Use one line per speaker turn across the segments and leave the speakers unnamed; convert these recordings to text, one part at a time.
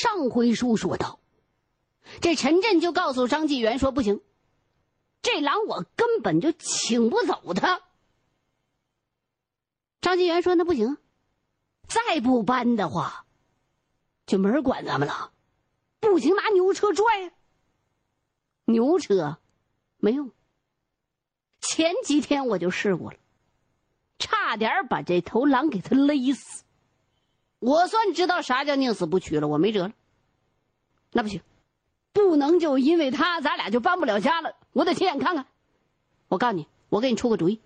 上回书说道。这陈震就告诉张纪元说：“不行，这狼我根本就请不走他。”张纪元说：“那不行，再不搬的话，就没人管咱们了。不行，拿牛车拽。牛车没用。前几天我就试过了，差点把这头狼给他勒死。我算知道啥叫宁死不屈了，我没辙了。那不行。”不能就因为他，咱俩就搬不了家了。我得亲眼看看。我告诉你，我给你出个主意，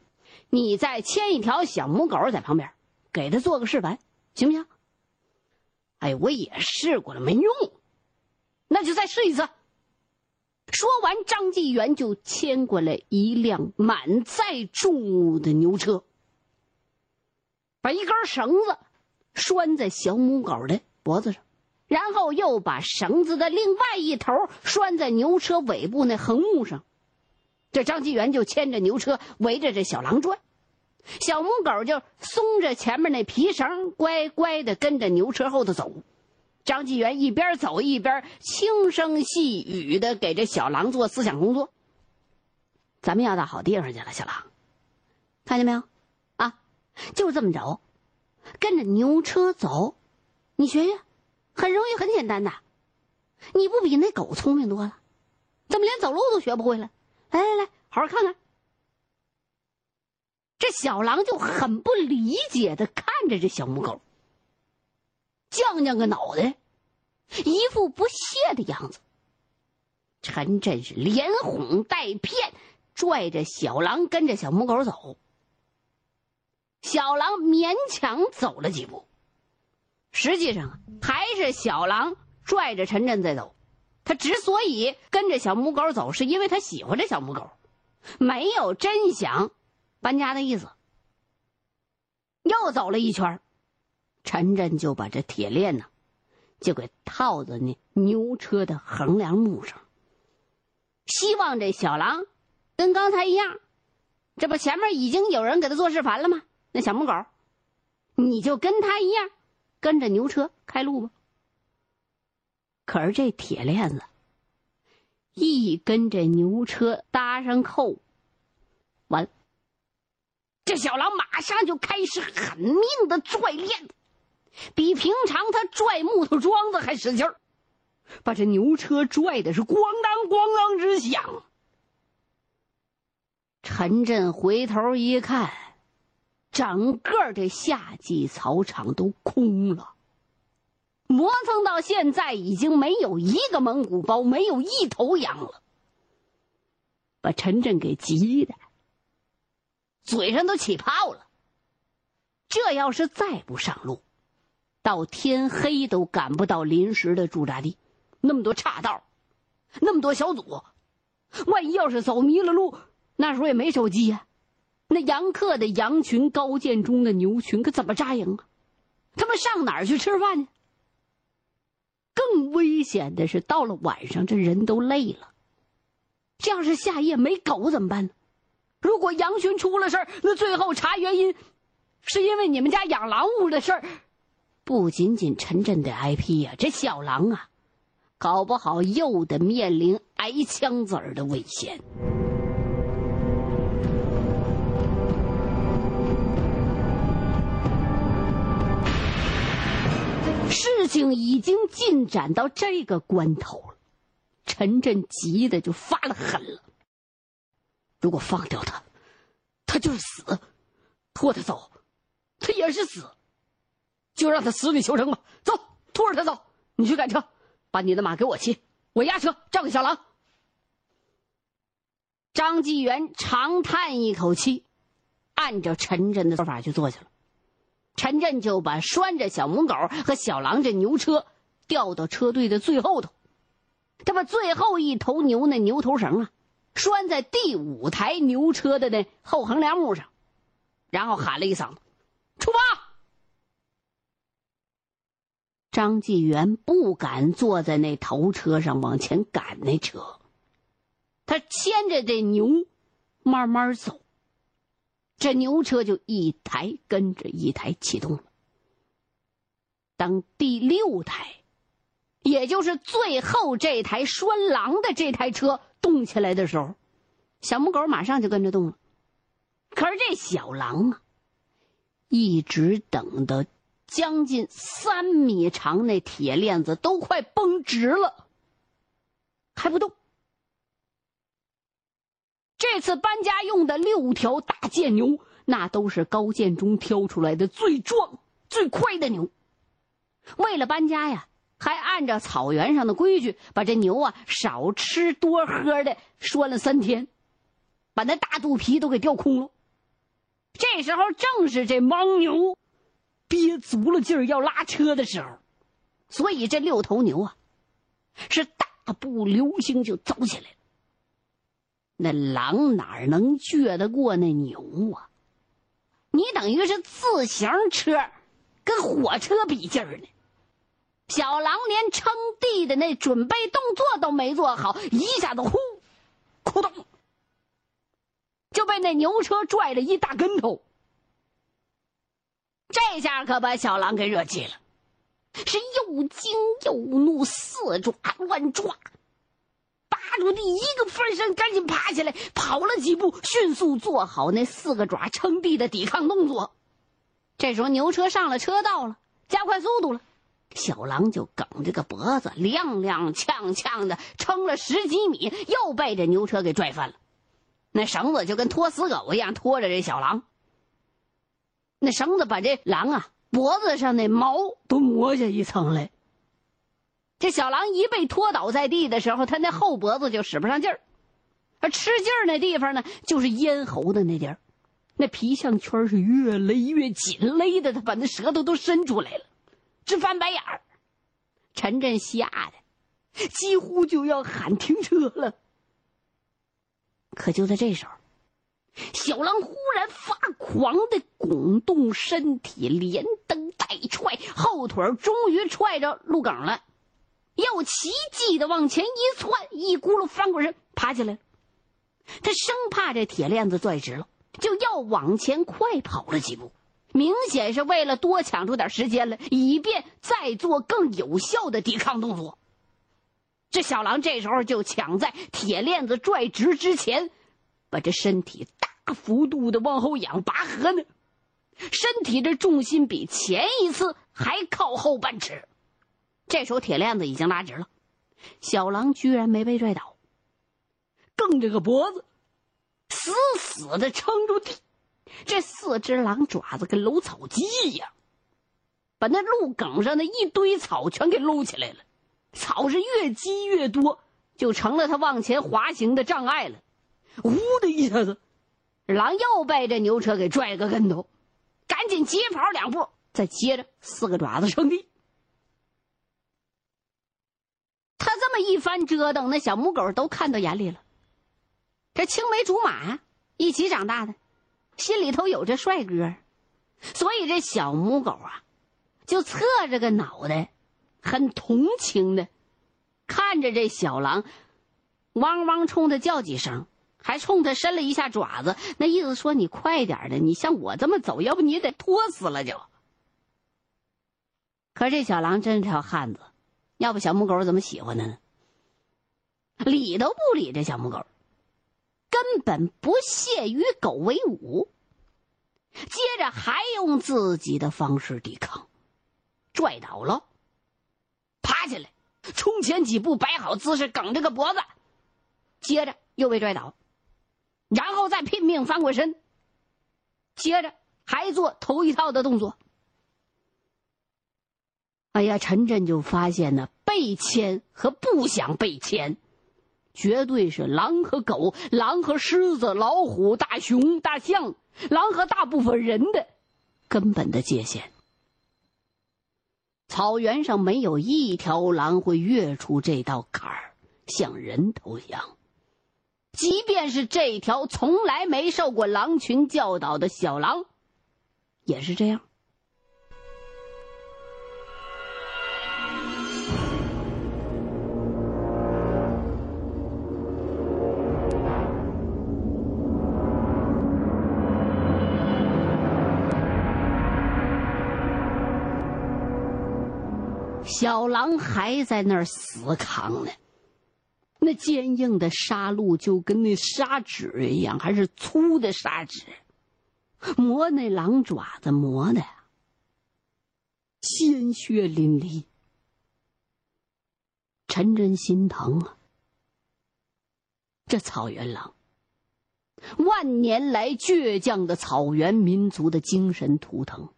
你再牵一条小母狗在旁边，给他做个示范，行不行？哎，我也试过了，没用。那就再试一次。说完，张纪元就牵过来一辆满载重物的牛车，把一根绳子拴在小母狗的脖子上。然后又把绳子的另外一头拴在牛车尾部那横木上，这张纪元就牵着牛车围着这小狼转，小母狗就松着前面那皮绳，乖乖的跟着牛车后头走。张纪元一边走一边轻声细语的给这小狼做思想工作。咱们要到好地方去了，小狼，看见没有？啊，就这么着，跟着牛车走，你学学。很容易，很简单的，你不比那狗聪明多了？怎么连走路都学不会了？来来来，好好看看。这小狼就很不理解的看着这小母狗，犟犟个脑袋，一副不屑的样子。陈震是连哄带骗，拽着小狼跟着小母狗走。小狼勉强走了几步。实际上还是小狼拽着陈震在走，他之所以跟着小母狗走，是因为他喜欢这小母狗，没有真想搬家的意思。又走了一圈，陈震就把这铁链呢，就给套在那牛车的横梁木上，希望这小狼跟刚才一样，这不前面已经有人给他做示范了吗？那小母狗，你就跟他一样。跟着牛车开路吧。可是这铁链子一跟这牛车搭上扣，完了，这小狼马上就开始狠命的拽链子，比平常他拽木头桩子还使劲儿，把这牛车拽的是咣当咣当直响。陈震回头一看。整个这夏季草场都空了，磨蹭到现在已经没有一个蒙古包，没有一头羊了，把陈震给急的，嘴上都起泡了。这要是再不上路，到天黑都赶不到临时的驻扎地，那么多岔道，那么多小组，万一要是走迷了路，那时候也没手机呀。那杨克的羊群，高建中的牛群，可怎么扎营啊？他们上哪儿去吃饭呢？更危险的是，到了晚上，这人都累了。这要是下夜没狗怎么办呢？如果羊群出了事儿，那最后查原因，是因为你们家养狼屋的事儿，不仅仅陈震得挨批呀，这小狼啊，搞不好又得面临挨枪子儿的危险。事情已经进展到这个关头了，陈震急的就发了狠了。如果放掉他，他就是死；拖他走，他也是死。就让他死里求生吧。走，拖着他走。你去赶车，把你的马给我骑，我押车照给小狼。张纪元长叹一口气，按照陈震的做法去做去了。陈震就把拴着小母狗和小狼这牛车调到车队的最后头，他把最后一头牛那牛头绳啊拴在第五台牛车的那后横梁木上，然后喊了一嗓子：“出发！”张纪元不敢坐在那头车上往前赶那车，他牵着这牛慢慢走。这牛车就一台跟着一台启动了。当第六台也就是最后这台拴狼的这台车动起来的时候，小母狗马上就跟着动了。可是这小狼啊，一直等到将近三米长那铁链子都快绷直了，还不动。这次搬家用的六条大贱牛，那都是高建中挑出来的最壮、最快的牛。为了搬家呀，还按照草原上的规矩，把这牛啊少吃多喝的拴了三天，把那大肚皮都给吊空了。这时候正是这莽牛憋足了劲儿要拉车的时候，所以这六头牛啊，是大步流星就走起来。那狼哪能倔得过那牛啊？你等于是自行车跟火车比劲儿呢。小狼连撑地的那准备动作都没做好，一下子呼，咕咚，就被那牛车拽了一大跟头。这下可把小狼给惹急了，是又惊又怒，四爪乱抓，住地一个翻身，赶紧爬起来，跑了几步，迅速做好那四个爪撑地的抵抗动作。这时候牛车上了车道了，加快速度了。小狼就梗着个脖子，踉踉跄跄的撑了十几米，又被这牛车给拽翻了。那绳子就跟拖死狗一样拖着这小狼。那绳子把这狼啊脖子上那毛都磨下一层来。这小狼一被拖倒在地的时候，他那后脖子就使不上劲儿，而吃劲儿那地方呢，就是咽喉的那地儿，那皮项圈是越勒越紧，勒的他把那舌头都伸出来了。直翻白眼儿，陈震吓得几乎就要喊停车了。可就在这时候，小狼忽然发狂的拱动身体，连蹬带踹，后腿终于踹着路梗了，又奇迹的往前一窜，一咕噜翻过身爬起来了。他生怕这铁链子拽直了，就要往前快跑了几步。明显是为了多抢出点时间来，以便再做更有效的抵抗动作。这小狼这时候就抢在铁链子拽直之前，把这身体大幅度的往后仰拔河呢，身体这重心比前一次还靠后半尺。这时候铁链子已经拉直了，小狼居然没被拽倒，梗着个脖子，死死的撑住地。这四只狼爪子跟搂草机一样，把那路梗上的一堆草全给搂起来了。草是越积越多，就成了他往前滑行的障碍了。呜的一下子，狼又被这牛车给拽个跟头，赶紧急跑两步，再接着四个爪子撑地。他这么一番折腾，那小母狗都看到眼里了。这青梅竹马一起长大的。心里头有这帅哥，所以这小母狗啊，就侧着个脑袋，很同情的看着这小狼，汪汪冲他叫几声，还冲他伸了一下爪子，那意思说你快点的，你像我这么走，要不你得拖死了就。可这小狼真是条汉子，要不小母狗怎么喜欢他呢？理都不理这小母狗。根本不屑与狗为伍，接着还用自己的方式抵抗，拽倒了，爬起来，冲前几步，摆好姿势，梗着个脖子，接着又被拽倒，然后再拼命翻过身，接着还做头一套的动作。哎呀，陈震就发现呢，被牵和不想被牵。绝对是狼和狗、狼和狮子、老虎、大熊、大象、狼和大部分人的根本的界限。草原上没有一条狼会越出这道坎儿向人投降，即便是这条从来没受过狼群教导的小狼，也是这样。小狼还在那儿死扛呢，那坚硬的沙路就跟那砂纸一样，还是粗的砂纸，磨那狼爪子磨的鲜血淋漓。陈真心疼啊，这草原狼，万年来倔强的草原民族的精神图腾。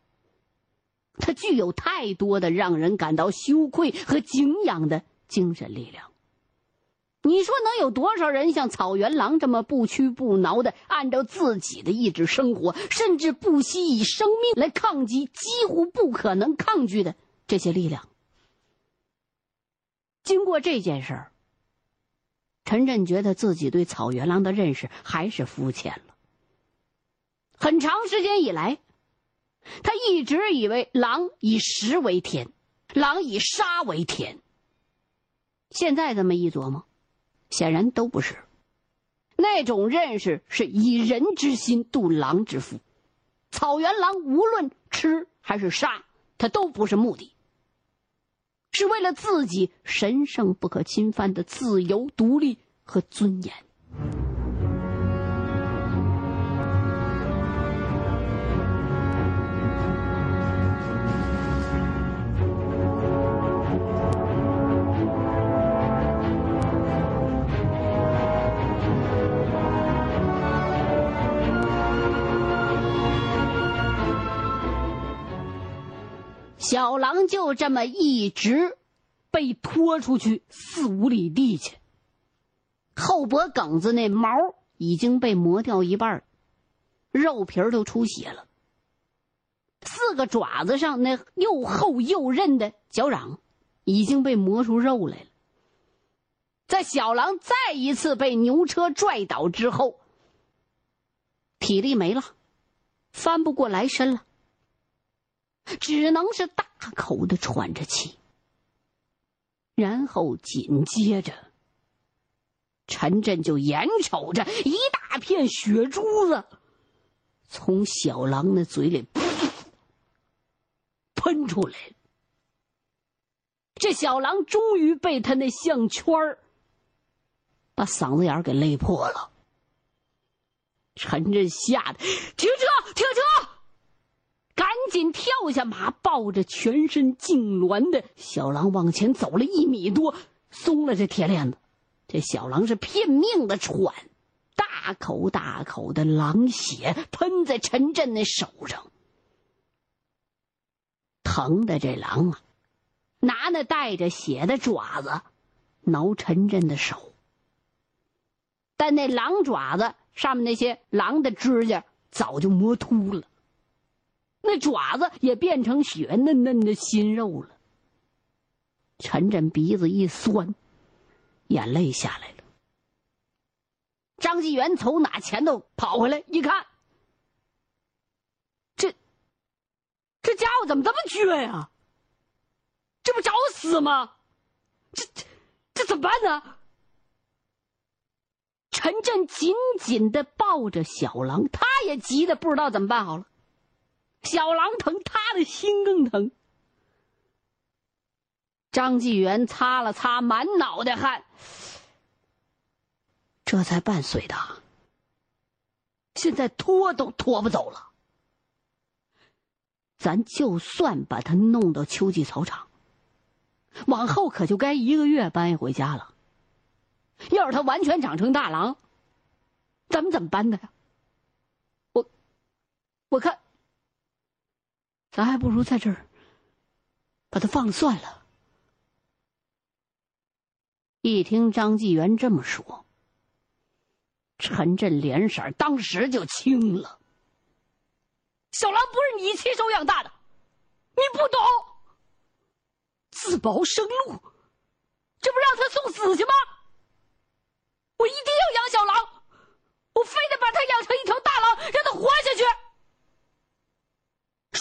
它具有太多的让人感到羞愧和敬仰的精神力量。你说能有多少人像草原狼这么不屈不挠的按照自己的意志生活，甚至不惜以生命来抗击几乎不可能抗拒的这些力量？经过这件事儿，陈震觉得自己对草原狼的认识还是肤浅了。很长时间以来。他一直以为狼以食为天，狼以杀为天。现在这么一琢磨，显然都不是。那种认识是以人之心度狼之腹。草原狼无论吃还是杀，它都不是目的，是为了自己神圣不可侵犯的自由、独立和尊严。小狼就这么一直被拖出去四五里地去，后脖梗子那毛已经被磨掉一半，肉皮都出血了。四个爪子上那又厚又韧的脚掌已经被磨出肉来了。在小狼再一次被牛车拽倒之后，体力没了，翻不过来身了。只能是大口的喘着气，然后紧接着，陈震就眼瞅着一大片血珠子从小狼的嘴里喷出来，这小狼终于被他那项圈儿把嗓子眼儿给勒破了。陈震吓得停车，停车！赶紧跳下马，抱着全身痉挛的小狼往前走了一米多，松了这铁链子。这小狼是拼命的喘，大口大口的狼血喷在陈震的手上，疼的这狼啊，拿那带着血的爪子挠陈震的手，但那狼爪子上面那些狼的指甲早就磨秃了。那爪子也变成血嫩嫩的新肉了。陈震鼻子一酸，眼泪下来了。张继元从哪前头跑回来一看，这这家伙怎么这么倔呀？这不找死吗？这这这怎么办呢？陈震紧紧的抱着小狼，他也急得不知道怎么办好了。小狼疼，他的心更疼。张继元擦了擦满脑袋汗，这才半岁的，现在拖都拖不走了。咱就算把他弄到秋季草场，往后可就该一个月搬一回家了。要是他完全长成大狼，咱们怎么搬他呀？我，我看。咱还不如在这儿把他放了算了。一听张纪元这么说，陈震脸色当时就青了。小狼不是你亲手养大的，你不懂，自保生路，这不让他送死去吗？我一定要养小狼，我非得把他养成一条大狼，让他活下去。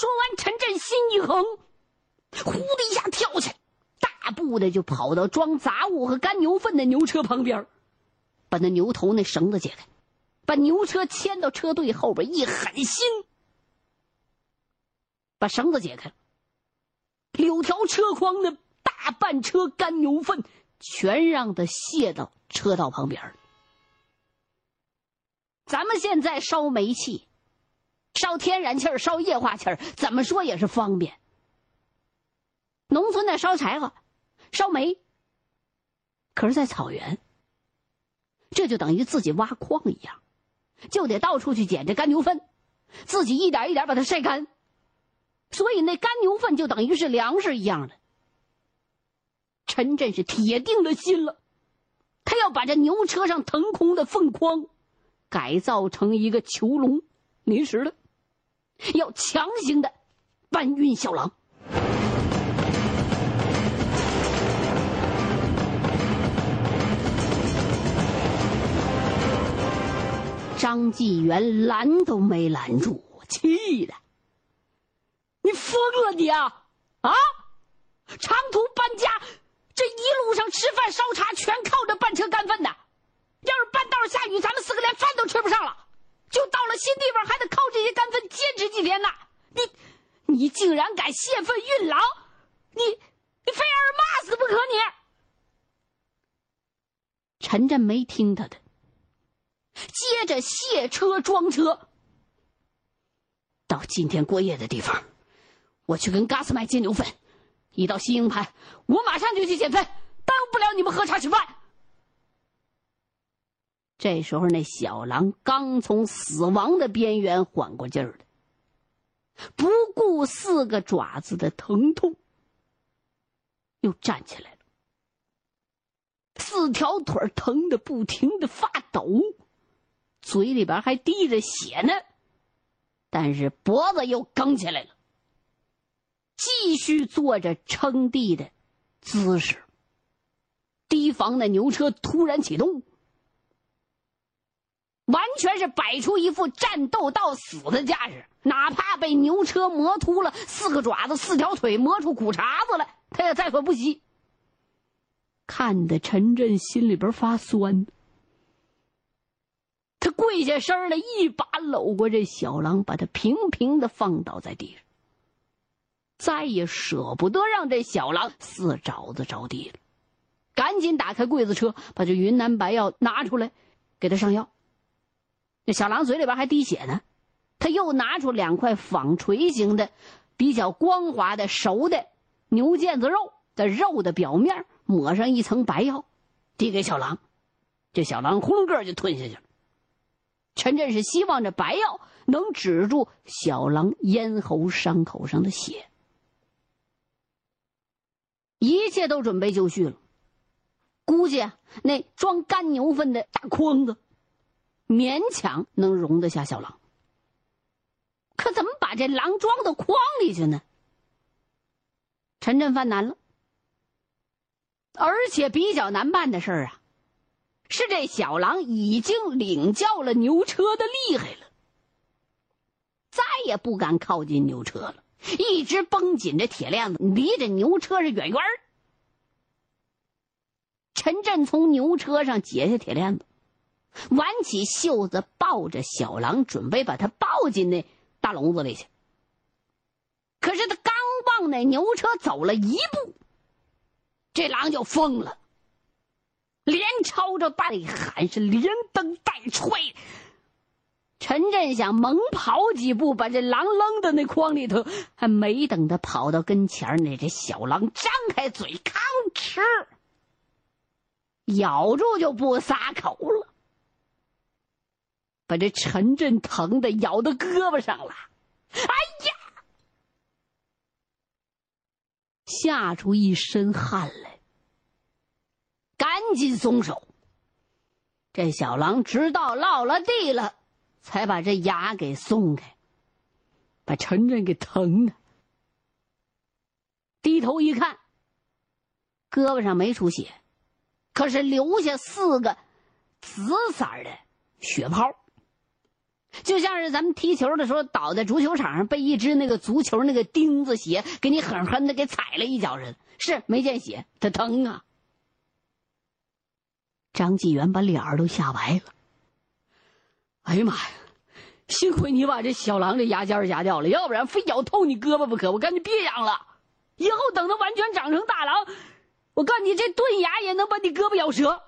说完，陈震心一横，呼的一下跳起来，大步的就跑到装杂物和干牛粪的牛车旁边，把那牛头那绳子解开，把牛车牵到车队后边，一狠心，把绳子解开了，柳条车筐的大大半车干牛粪，全让他卸到车道旁边。咱们现在烧煤气、烧天然气烧液化气怎么说也是方便。农村的烧柴火、烧煤，可是，在草原，这就等于自己挖矿一样，就得到处去捡这干牛粪，自己一点一点把它晒干。所以，那干牛粪就等于是粮食一样的。陈震是铁定了心了，他要把这牛车上腾空的粪筐改造成一个囚笼，临时的，要强行的搬运小狼。张纪元拦都没拦住，气的。你疯了你啊！啊，长途搬家，这一路上吃饭烧茶全靠着半车干粪的。要是半道下雨，咱们四个连饭都吃不上了。就到了新地方，还得靠这些干粪坚持几天呢。你，你竟然敢泄愤运狼！你，你非让人骂死不可！你，陈震没听他的，接着卸车装车，到今天过夜的地方。我去跟嘎斯麦借牛粪，一到新营盘，我马上就去捡粪，耽误不了你们喝茶吃饭。这时候，那小狼刚从死亡的边缘缓过劲儿来，不顾四个爪子的疼痛，又站起来了。四条腿疼得不停的发抖，嘴里边还滴着血呢，但是脖子又梗起来了。继续做着撑地的姿势，提防那牛车突然启动，完全是摆出一副战斗到死的架势。哪怕被牛车磨秃了四个爪子、四条腿，磨出骨茬子来，他也在所不惜。看得陈震心里边发酸，他跪下身来，一把搂过这小狼，把他平平的放倒在地上。再也舍不得让这小狼四爪子着地了，赶紧打开柜子车，把这云南白药拿出来，给他上药。那小狼嘴里边还滴血呢，他又拿出两块纺锤形的、比较光滑的熟的牛腱子肉，在肉的表面抹上一层白药，递给小狼。这小狼呼噜个就吞下去了。陈震是希望这白药能止住小狼咽喉伤口上的血。一切都准备就绪了，估计啊，那装干牛粪的大筐子，勉强能容得下小狼。可怎么把这狼装到筐里去呢？陈震犯难了，而且比较难办的事儿啊，是这小狼已经领教了牛车的厉害了，再也不敢靠近牛车了。一直绷紧着铁链子，离着牛车是远远儿陈震从牛车上解下铁链子，挽起袖子，抱着小狼，准备把它抱进那大笼子里去。可是他刚往那牛车走了一步，这狼就疯了，连朝着带喊，是连蹬带踹。陈震想猛跑几步，把这狼扔到那筐里头，还没等他跑到跟前那，这小狼张开嘴，吭哧咬住就不撒口了，把这陈震疼的咬到胳膊上了。哎呀，吓出一身汗来，赶紧松手。这小狼直到落了地了。才把这牙给松开，把陈震给疼的。低头一看，胳膊上没出血，可是留下四个紫色的血泡，就像是咱们踢球的时候倒在足球场上被一只那个足球那个钉子鞋给你狠狠的给踩了一脚人。是没见血，他疼啊！张纪元把脸儿都吓白了。哎呀妈呀！幸亏你把这小狼这牙尖儿夹掉了，要不然非咬透你胳膊不可。我赶紧别养了，以后等它完全长成大狼，我告诉你，这钝牙也能把你胳膊咬折。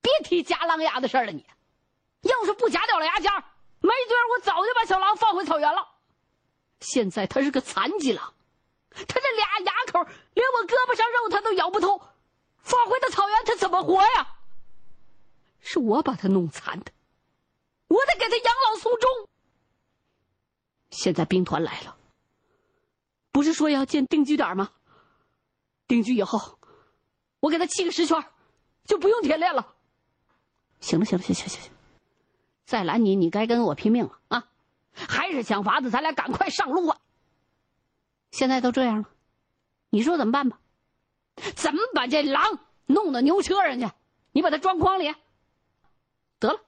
别提夹狼牙的事儿了，你要是不夹掉了牙尖没准我早就把小狼放回草原了。现在他是个残疾狼，他这俩牙口连我胳膊上肉他都咬不透，放回到草原他怎么活呀？是我把他弄残的，我得给他养老送终。现在兵团来了，不是说要建定居点吗？定居以后，我给他砌个石圈，就不用铁链了。行了，行了，行行行行，再拦你，你该跟我拼命了啊！还是想法子，咱俩赶快上路啊！现在都这样了，你说怎么办吧？怎么把这狼弄到牛车上去？你把它装筐里，得了。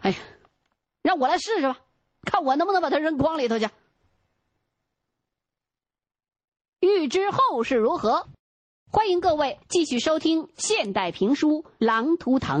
哎呀，让我来试试吧，看我能不能把它扔筐里头去。欲知后事如何，欢迎各位继续收听现代评书《狼图腾》。